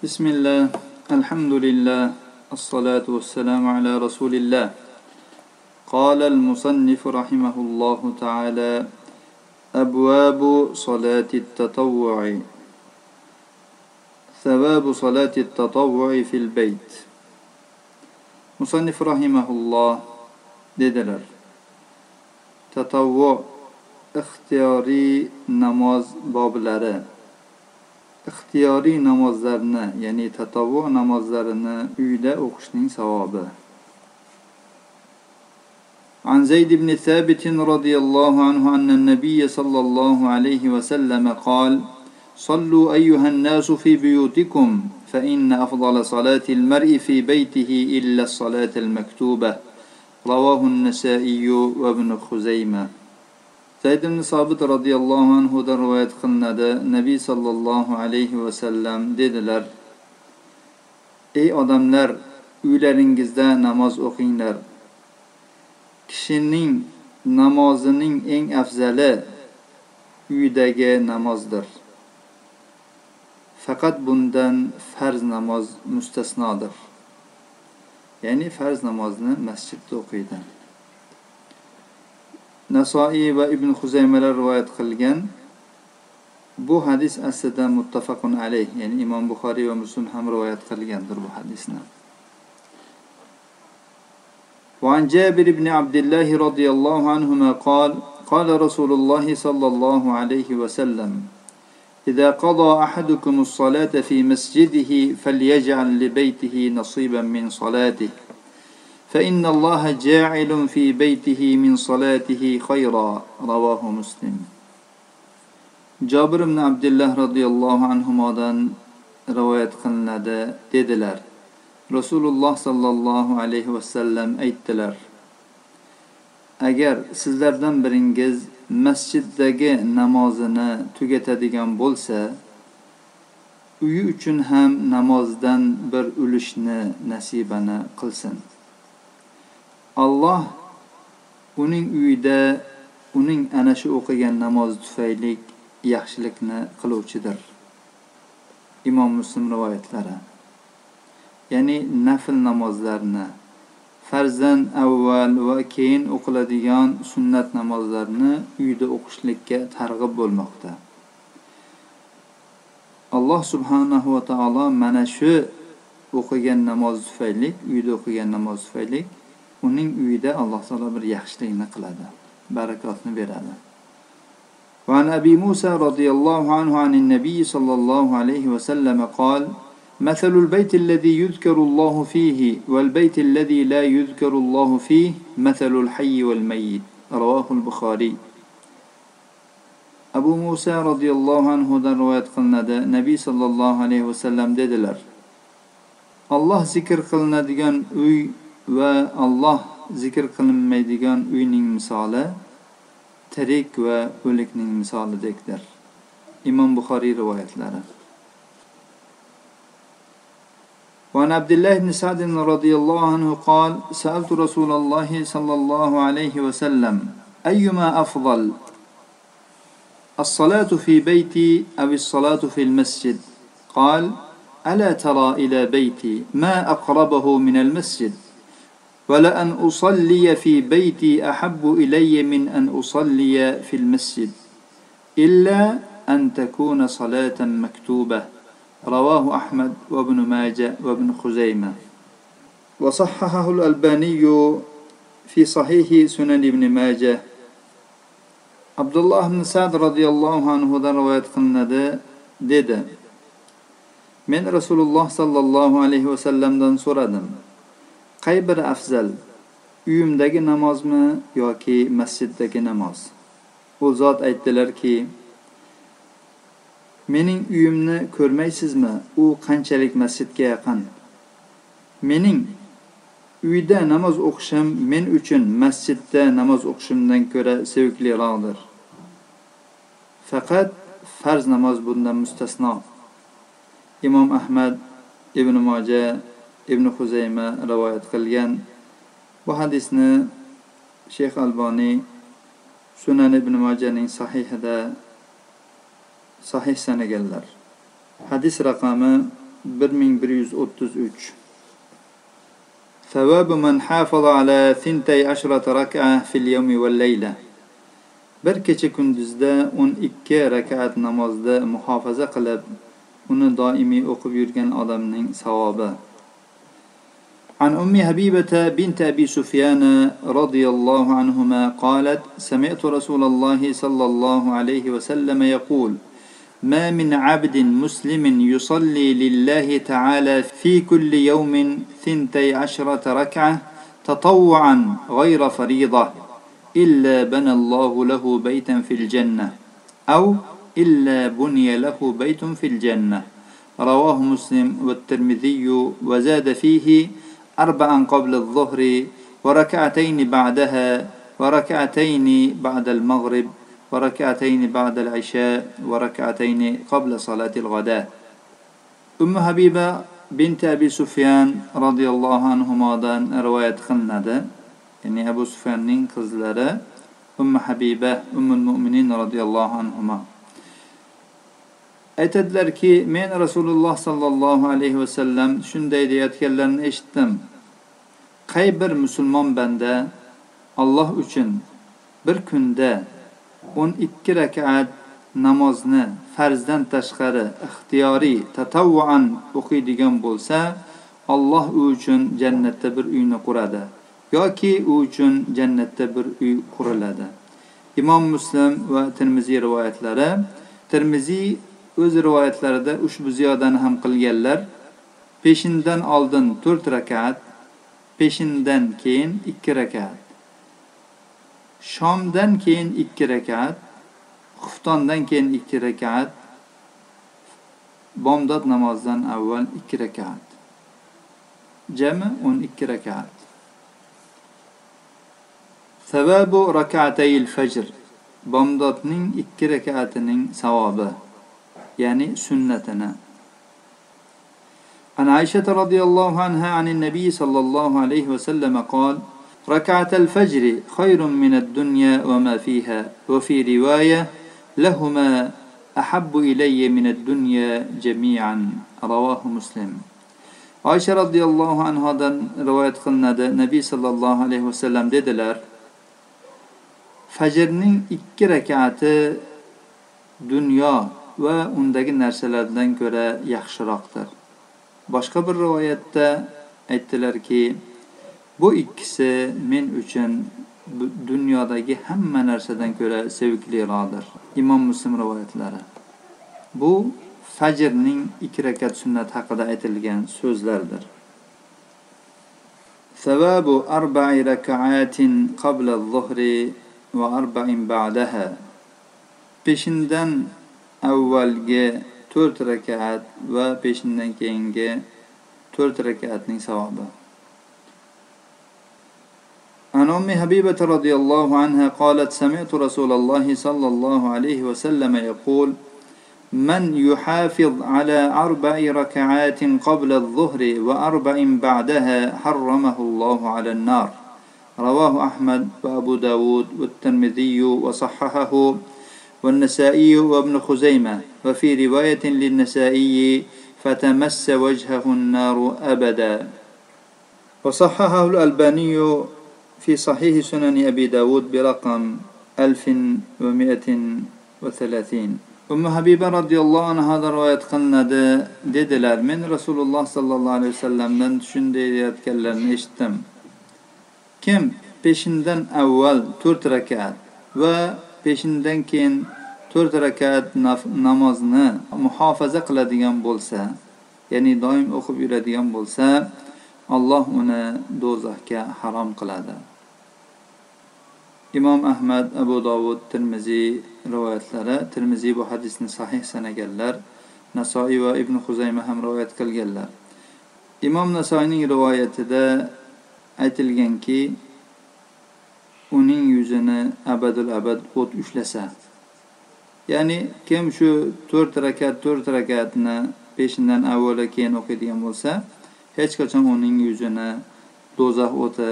بسم الله الحمد لله الصلاة والسلام على رسول الله. قال المصنف رحمه الله تعالى أبواب صلاة التطوع. ثواب صلاة التطوع في البيت. مصنف رحمه الله dedilar tatavvu ixtiyoriy namoz boblari ixtiyoriy namozlarni ya'ni tatavvu namozlarini uyda o'qishning savobi. عن زيد بن ثابت رضي الله عنه أن النبي صلى الله عليه وسلم قال صلوا أيها الناس في بيوتكم فإن أفضل صلاة المرء في بيته إلا الصلاة المكتوبة رواه النسائي وابن خزيمة zayd ibn sobit roziyallohu anhudan rivoyat qilinadi. Nabiy sollallohu alayhi vasallam dedilar ey odamlar uylaringizda namoz o'qinglar. Kishining namozining eng afzali uydagi namozdir. Faqat bundan farz namoz mustasnodir. Ya'ni farz namozni masjidda o'qiydi. Nasoiy va ibn huzaymalar rivoyat qilgan bu hadis aslida muttafaqun alayh ya'ni imom buxoriy va muslim ham rivoyat qilgandir bu hadisni وعن جابر بن عبد الله رضي الله عنهما قال قال رسول الله صلى الله عليه وسلم إذا قضى أحدكم الصلاة في مسجده فليجعل لبيته نصيبا من صلاته فإن الله جاعل في بيته من صلاته خيرا رواه مسلم jobir ibn abdulloh roziyallohu anhudan rivoyat qilinadi dedilar rasululloh sollallohu alayhi vasallam aytdilar agar sizlardan biringiz masjiddagi namozini tugatadigan bo'lsa uyi uchun ham namozdan bir ulushni nasibani qilsin Alloh uning uyida uning ana shu o'qigan namozi tufayli yaxshilikni qiluvchidir. Imom muslim rivoyatlari. Ya'ni nafl namozlarni farzdan avval va keyin o'qiladigan sunnat namozlarini uyda o'qishlikka targ'ib bo'lmoqda. Alloh subhanahu va taolo mana shu o'qigan namoz tufayli uyda o'qigan namoz tufayli uning uyida alloh taolo bir yaxshilikni qiladi barakotni beradi. وعن أبي موسى رضي الله عنه عن النبي صلى الله عليه وسلم قال مثل البيت الذي يذكر الله فيه والبيت الذي لا يذكر الله فيه مثل الحي والميت رواه البخاري أبو موسى رضي الله عنه رواية قلنا نبي صلى الله عليه وسلم dedilar الله ذكر قلنا uy va Alloh zikr qilinmaydigan uyning misoli tirik va o'likning misolidekdir. Imom buxoriy rivoyatlari. وعن عبد الله بن سعد رضي الله عنه قال سألت رسول الله صلى الله عليه وسلم أيما أفضل الصلاة في بيتي أو الصلاة في المسجد؟ قال ألا ترى إلى بيتي ما أقربه من المسجد؟ ولأن أصلي في بيتي أحب إلي من أن أصلي في المسجد إلا أن تكون صلاة مكتوبة. رواه أحمد وابن ماجه وابن خزيمة. وصححه الألباني في صحيح سنن ابن ماجه. عبد الله بن سعد رضي الله عنه رواية قلنا dedi men rasululloh sollallohu alayhi vasallamdan so'radim qay biri afzal? Uyimdagi namozmi yoki masjiddagi namoz? U zot aytdilarki mening uyimni ko'rmaysizmi? U qanchalik masjidga yaqin? Mening uyda namoz o'qishim men uchun masjidda namoz o'qishimdan ko'ra sevikliroqdir. Faqat farz namoz bundan mustasno. Imom ahmad ibn moja ibn huzayma rivoyat qilgan bu hadisni shayx alboniy sunan ibn mojaning sahihida sahih sanaganlar hadis raqami 1133 ثواب من حافظ على ثنتي عشرة ركعة في اليوم والليلة bir kecha kunduzda o'n ikki rakat namozda muhofaza qilib uni doimiy o'qib yurgan odamning savobi عن أم حبيبة بنت أبي سفيان رضي الله عنهما قالت سمعت رسول الله صلى الله عليه وسلم يقول ما من عبد مسلم يصلي لله تعالى في كل يوم ثنتي عشرة ركعة تطوعا غير فريضة إلا بنى الله له بيتا في الجنة أو إلا بني له بيت في الجنة رواه مسلم والترمذي وزاد فيه أربعا قبل الظهر وركعتين بعدها وركعتين بعد المغرب وركعتين بعد العشاء وركعتين قبل صلاة الغداء أم حبيبة بنت أبي سفيان رضي الله عنهما دان رواية خندة يعني أبو سفيان نين قزلرة أم حبيبة أم المؤمنين رضي الله عنهما. أتدلر كي من رسول الله صلى الله عليه وسلم شن ديدي أتكلم إشتم. Qay bir musulmon banda Alloh uchun bir kunda o'n ikki rakat namozni farzdan tashqari ixtiyoriy tatavvuan o'qiydigan bo'lsa Alloh u uchun jannatda bir uyni quradi yoki u uchun jannatda bir uy quriladi. Imom muslim va termiziy rivoyatlari. Termiziy o'z rivoyatlarida ushbu ziyodani ham qilganlar peshindan oldin to'rt rakat peshindan keyin ikki rakat shomdan keyin ikki rakat xuftondan keyin ikki rakat bomdod namozidan avval ikki rakat jami o'n ikki rakat Savabu rak'atayil fajr. Bomdodning ikki rak'atining savobi, ya'ni sunnatini. عن عائشة رضي الله عنها عن النبي صلى الله عليه وسلم قال ركعة الفجر خير من الدنيا وما فيها وفي رواية لهما أحب إلي من الدنيا جميعا رواه مسلم. عائشة رضي الله عنها رواية قلنا النبي صلى الله عليه وسلم dedilar fajrning ikki rakati dunyo va undagi narsalardan ko'ra yaxshiroqdir boshqa bir rivoyatda aytdilarki bu ikkisi men uchun dunyodagi hamma narsadan ko'ra sevikliroqdir. Imom muslim rivoyatlari. Bu fajrning ikki rakat sunnati haqida aytilgan so'zlardir. Savabu arbai rakaatin qabla zuhri va arbain ba'daha. Peshindan avvalgi to'rt rakat va peshindan keyingi to'rt rakatning savobi. عن أم حبيبة رضي الله عنها قالت سمعت رسول الله صلى الله عليه وسلم يقول من يحافظ على أربع ركعات قبل الظهر وأربع بعدها حرمه الله على النار رواه أحمد وأبو داود والترمذي وصححه والنسائي وابن خزيمة. وفي رواية للنسائي فتمس وجهه النار أبدا. وصححه الألباني في صحيح سنن أبي داود برقم 1130 أم حبيبة رضي الله عنها هذا رواية قلنا ديدلر من رسول الله صلى الله عليه وسلم. لن شن ديدلر كلم اشتم كم؟ بشندن أول ترت ركعت و peshindan keyin to'rt rakat namozni muhofaza qiladigan bo'lsa ya'ni doim o'qib yuradigan bo'lsa alloh uni do'zaxga harom qiladi. Imom ahmad abu dovud termiziy rivoyatlari termiziy bu hadisni sahih sanaganlar nasoiy va ibn huzayma ham rivoyat qilganlar. Imom nasoiyning rivoyatida aytilganki uning yuzini abadul abad o't ushlasa ya'ni kim shu to'rt rakat to'rt rakatni peshindan avvalo keyin o'qiydigan bo'lsa hech qachon uning yuzini do'zax o'ti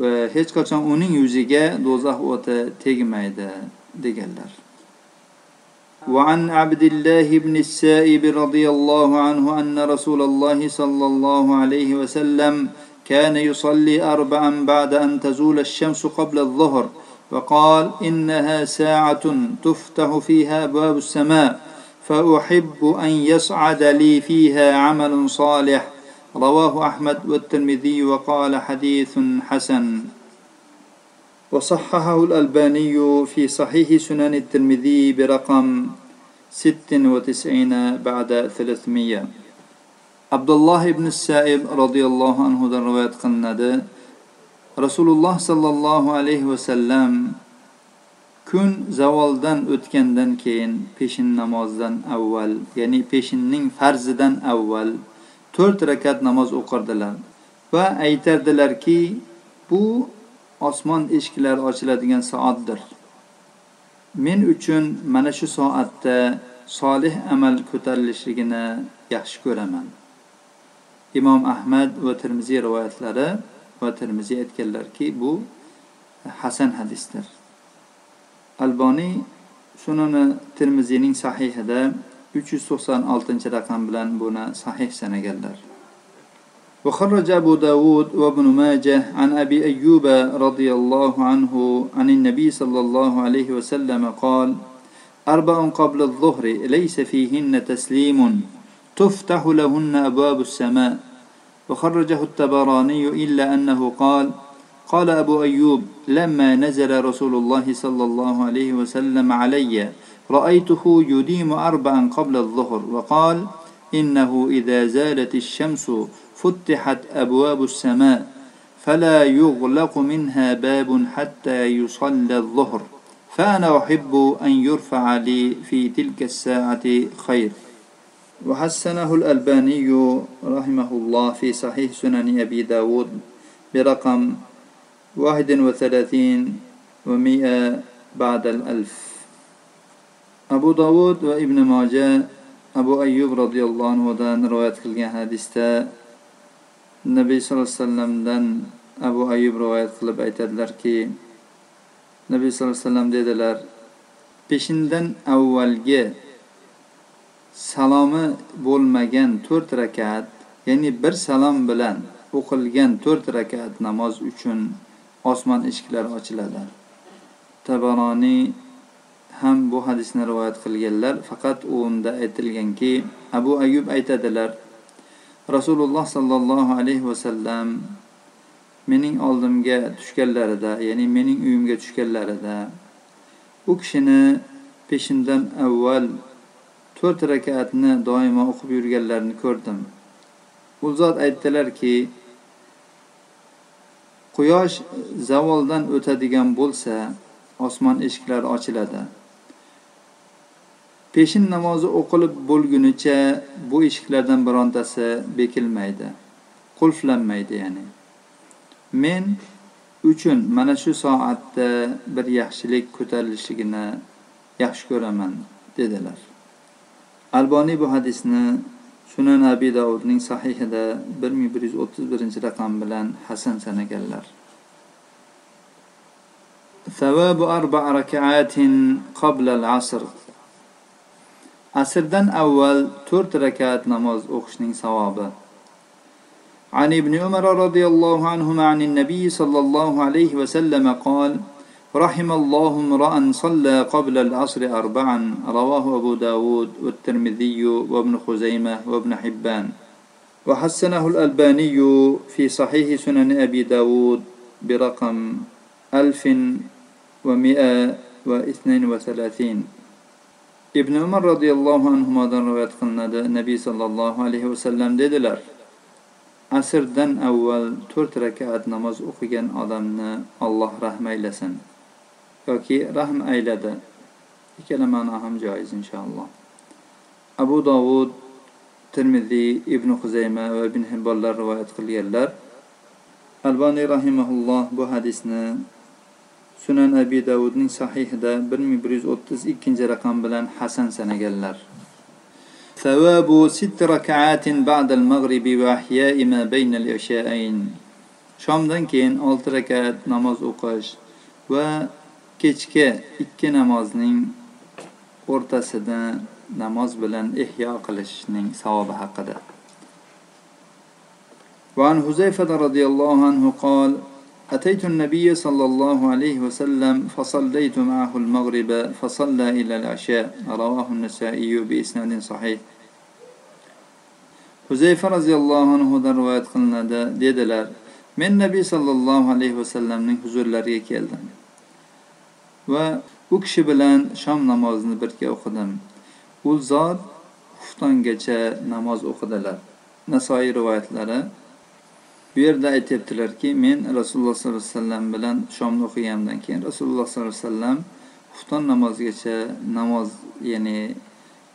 va hech qachon uning yuziga do'zax o'ti tegmaydi deganlar وعن عبد الله بن السائب رضي الله عنه أن رسول الله صلى الله عليه وسلم كان يصلي أربعا بعد أن تزول الشمس قبل الظهر وقال إنها ساعة تفتح فيها باب السماء فأحب أن يصعد لي فيها عمل صالح. رواه أحمد والترمذي وقال حديث حسن. وصححه الألباني في صحيح سنن الترمذي برقم 96 بعد 300 abdulloh ibn saib roziyallohu anhudan rivoyat qilinadi. Rasululloh sollallohu alayhi vasallam kun zavoldan o'tgandan keyin peshin namozdan avval ya'ni peshinning farzidan avval to'rt rakat namoz o'qirdilar va aytardilarki bu osmon eshiklari ochiladigan soatdir. Men uchun mana shu soatda solih amal ko'tarilishligini yaxshi ko'raman. Imom ahmad va termiziy rivoyatlari va termiziy aytganlarki bu hasan hadisdir alboniy sunani termiziyning sahihida uch yuz to'qson oltinchi raqam bilan buni sahih sanaganlar وخرج أبو داود وابن ماجه عن أبي أيوب رضي الله عنه عن النبي صلى الله عليه وسلم قال أربع قبل الظهر ليس فيهن تسليم تفتح لهن أبواب السماء. وخرجه التبراني إلا أنه قال قال أبو أيوب لما نزل رسول الله صلى الله عليه وسلم علي رأيته يديم أربعا قبل الظهر وقال إنه إذا زالت الشمس فتحت أبواب السماء فلا يغلق منها باب حتى يصلى الظهر. فأنا أحب أن يرفع لي في تلك الساعة خير. وحسنه الألباني رحمه الله في صحيح سنن أبي داود برقم 31 و100 بعد الألف. أبو داود وابن ماجة أبو أيوب رضي الله عنه دان رواية كل حديثة. النبي صلى الله عليه وسلم دان أبو أيوب رواية كل بيت كي النبي صلى الله عليه وسلم دي دلر بشندن أول جه salomi bo'lmagan to'rt rakat ya'ni bir salom bilan o'qilgan to'rt rakat namoz uchun osmon eshiklari ochiladi. Tabaroniy ham bu hadisni rivoyat qilganlar. Faqat unda aytilganki abu ayub aytadilar rasululloh sollallohu alayhi vasallam mening oldimga tushganlarida ya'ni mening uyimga tushganlarida u kishini peshindan avval to'rt rakatni doimo o'qib yurganlarini ko'rdim. U zot aytdilarki quyosh zavoldan o'tadigan bo'lsa osmon eshiklari ochiladi. Peshin namozi o'qilib bo'lgunicha bu eshiklardan birontasi bekilmaydi qulflanmaydi ya'ni. Men uchun mana shu soatda bir yaxshilik ko'tarilishligini yaxshi ko'raman dedilar. alboniy bu hadisni sunan abi davudning sahihida bir ming bir yuz o'ttiz birinchi raqam bilan hasan sanaganlar ثواب أربع ركعات قبل العصر asrdan avval to'rt rakat namoz o'qishning savobi عن ابن عمر رضي الله عنهما عن النبي صلى الله عليه وسلم قال رحم الله امرأ صلى قبل العصر أربعا رواه أبو داود والترمذي وابن خزيمة وابن حبان. وحسنه الألباني في صحيح سنن أبي داود برقم ألف ومئة واثنين وثلاثين. ابن عمر رضي الله عنهما رواية قلنا النبي صلى الله عليه وسلم dedilar asrdan avval to'rt rakat namoz o'qigan odamni alloh rahm aylasin yoki rahm ayladi ikkala ma'no ham joiz inshaalloh abu dovud termiziy ibn huzayma va ibn hibbonlar rivoyat qilganlar alboniy rahimaulloh bu hadisni sunan abi davudning sahihida bir ming bir yuz o'ttiz ikkinchi raqam bilan hasan sanaganlar ثواب ست ركعات بعد المغرب وأحياء ما بين العشاءين shomdan keyin olti rakat namoz o'qish va kechki ikki namozning o'rtasida namoz bilan ihyo qilishning savobi haqida وعن حذيفة رضي الله عنه قال أتيت النبي صلى الله عليه وسلم فصليت معه المغرب فصلى إلى العشاء رواه النسائي بإسناد صحيح huzayfa roziyallohu anhudan rivoyat qilinadi dedilar men nabiy sollallohu alayhi vasallamning huzurlariga keldim va u kishi bilan shom namozini birga o'qidim. U zot xuftongacha namoz o'qidilar. Nasoiy rivoyatlari bu yerda aytyaptilarki men rasululloh sollallohu alayhi vasallam bilan shomni o'qigandan keyin rasululloh sollallohu alayhi vasallam xufton namozigacha namoz ya'ni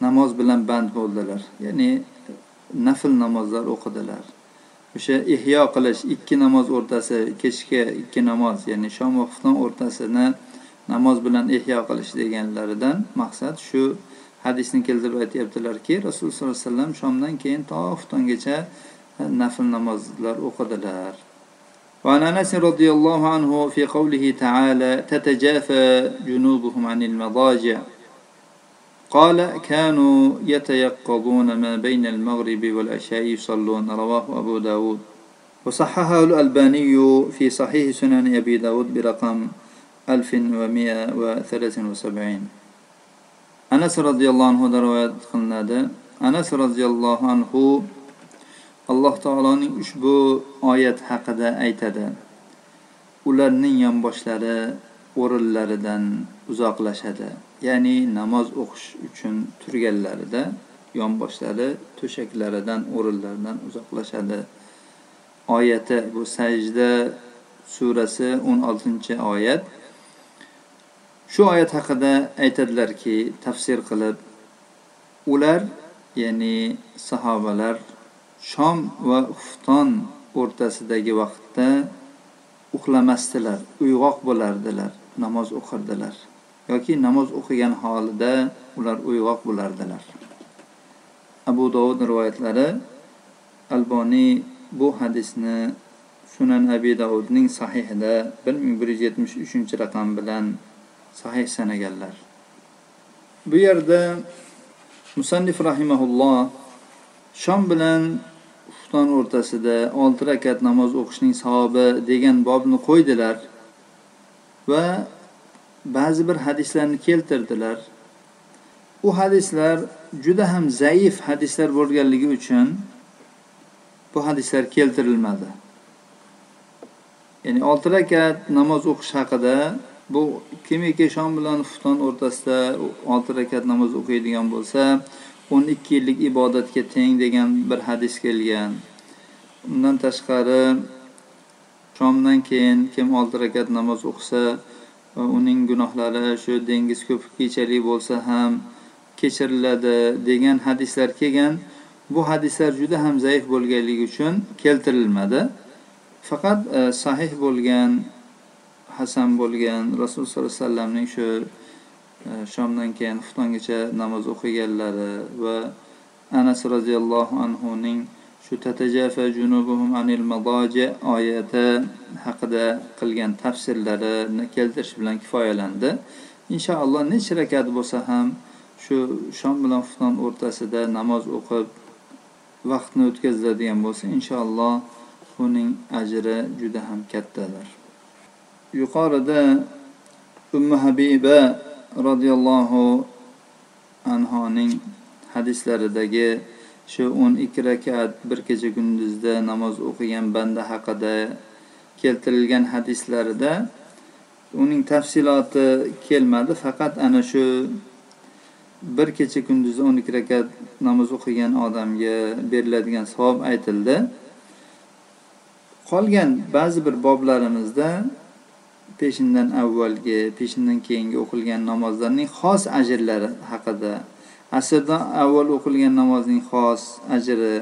namoz bilan band bo'ldilar. Ya'ni nafl namozlar o'qidilar. O'sha ihyo qilish ikki namoz o'rtasi kechki ikki namoz ya'ni shom va xufton o'rtasini namoz bilan ihyo qilish deganlaridan maqsad shu hadisni keltirib aytyaptilarki rasululloh sollallohu alayhi vasallam shomdan keyin to xuftongacha nafl namozlar o'qidilar وعن انس رضي الله عنه في قوله تعالى تتجافى جنوبهم عن المضاجع قال كانوا يتيقظون ما بين المغرب والعشاء يصلون رواه أبو داود وصححه الألباني في صحيح سنن أبي داود برقم 1173 أنس رضي الله عنه رواية قلناده أنس رضي الله عنه alloh taoloning ushbu oyat haqida aytadi ularning yonboshlari o'rinlaridan uzoqlashadi ya'ni namoz o'qish uchun turganlarida yonboshlari to'shaklaridan o'rinlaridan uzoqlashadi oyati bu sajda surasi o'n oltinchi oyat Shu oyat haqida aytadilarki tafsir qilib ular ya'ni sahobalar shom va xufton o'rtasidagi vaqtda uxlamasdilar uyg'oq bo'lardilar namoz o'qirdilar. Yoki namoz o'qigan holida ular uyg'oq bo'lardilar. Abu dovud rivoyatlari alboniy bu hadisni sunan abi davudning sahihida bir ming bir yuz yetmish uchinchi raqam bilan sahih sanaganlar. Bu yerda musannif rahimaulloh shom bilan xufton o'rtasida olti rakat namoz o'qishning savobi degan bobni qo'ydilar va ba'zi bir hadislarni keltirdilar. U hadislar juda ham zaif hadislar bo'lganligi uchun bu hadislar keltirilmadi. Ya'ni olti rakat namoz o'qish haqida bu kimiki shom bilan xufton o'rtasida olti rakat namoz o'qiydigan bo'lsa o'n ikki yillik ibodatga teng degan bir hadis kelgan. Undan tashqari shomdan keyin kim olti rakat namoz o'qisa va uning gunohlari shu dengiz ko'pikchalik bo'lsa ham kechiriladi degan hadislar kelgan. Bu hadislar juda ham zaif bo'lganligi uchun keltirilmadi. Faqat e, sahih bo'lgan hasan bo'lgan rasululloh sollallohu alayhi vasallamning shu e, shomdan keyin xuftongacha namoz o'qiganlari va anas roziyallohu anhuning shu tatajafa junubuhum anil madoji oyati haqida qilgan tafsirlarini keltirish bilan kifoyalandi. Inshaalloh necha rakat bo'lsa ham shu shom bilan xufton o'rtasida namoz o'qib vaqtni o'tkaziladigan bo'lsa inshaalloh uning ajri juda ham kattadir. Yuqorida ummu habiba roziyallohu anhoning hadislaridagi shu o'n ikki rakat bir kecha kunduzda namoz o'qigan banda haqida keltirilgan hadislarida uning tafsiloti kelmadi. Faqat ana shu bir kecha kunduzda o'n ikki rakat namoz o'qigan odamga beriladigan savob aytildi. Qolgan ba'zi bir boblarimizda peshindan avvalgi peshindan keyingi o'qilgan namozlarning xos ajrlari haqida. Asrdan avval o'qilgan namozning xos ajri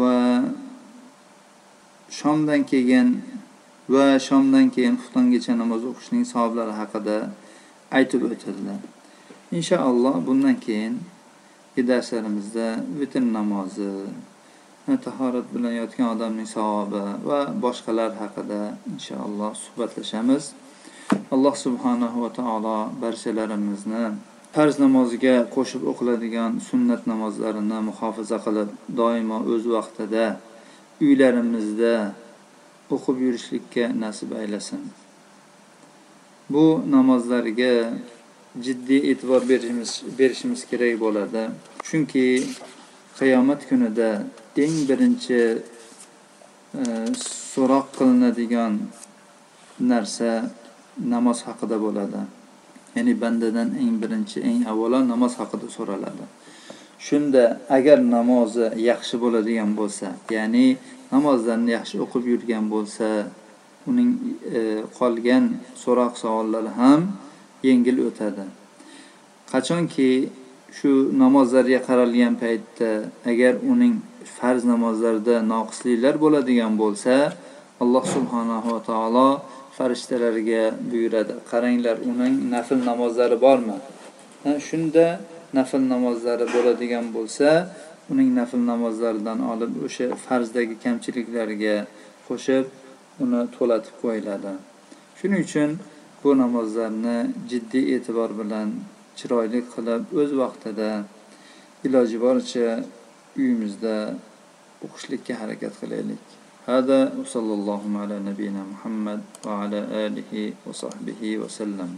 va shomdan keyin va shomdan keyin xuftongacha namoz o'qishning savoblari haqida aytib o'tildi inshaalloh bundan keyingi darslarimizda vitr namozi tahorat bilan yotgan odamning savobi va boshqalar haqida inshaalloh suhbatlashamiz. Alloh subhanahu va taolo barchalarimizni farz namoziga qo'shib o'qiladigan sunnat namozlarini muhofaza qilib doimo o'z vaqtida uylarimizda o'qib yurishlikka nasib aylasin. Bu namozlarga jiddiy e'tibor berishimiz berishimiz kerak bo'ladi. Chunki qiyomat kunida eng birinchi e, so'roq qilinadigan narsa namoz haqida bo'ladi. Ya'ni bandadan eng birinchi eng avvalo namoz haqida so'raladi. Shunda agar namozi yaxshi bo'ladigan bo'lsa ya'ni namozlarni yaxshi o'qib yurgan bo'lsa uning e, qolgan so'roq savollari ham yengil o'tadi. Qachonki shu namozlarga qaralgan paytda agar uning farz namozlarida noqisliklar bo'ladigan bo'lsa alloh subhanahu va taolo farishtalarga buyuradi. Qaranglar uning nafl namozlari bormi? Shunda nafl namozlari bo'ladigan bo'lsa uning nafl namozlaridan olib o'sha farzdagi kamchiliklarga qo'shib uni to'latib qo'yiladi. Shuning uchun bu namozlarni jiddiy e'tibor bilan chiroyli qilib o'z vaqtida iloji boricha uyimizda o'qishlikka harakat qilaylik. Hada sallallohu ala nabiyina muhammad va ala alihi va sahbihi vasallam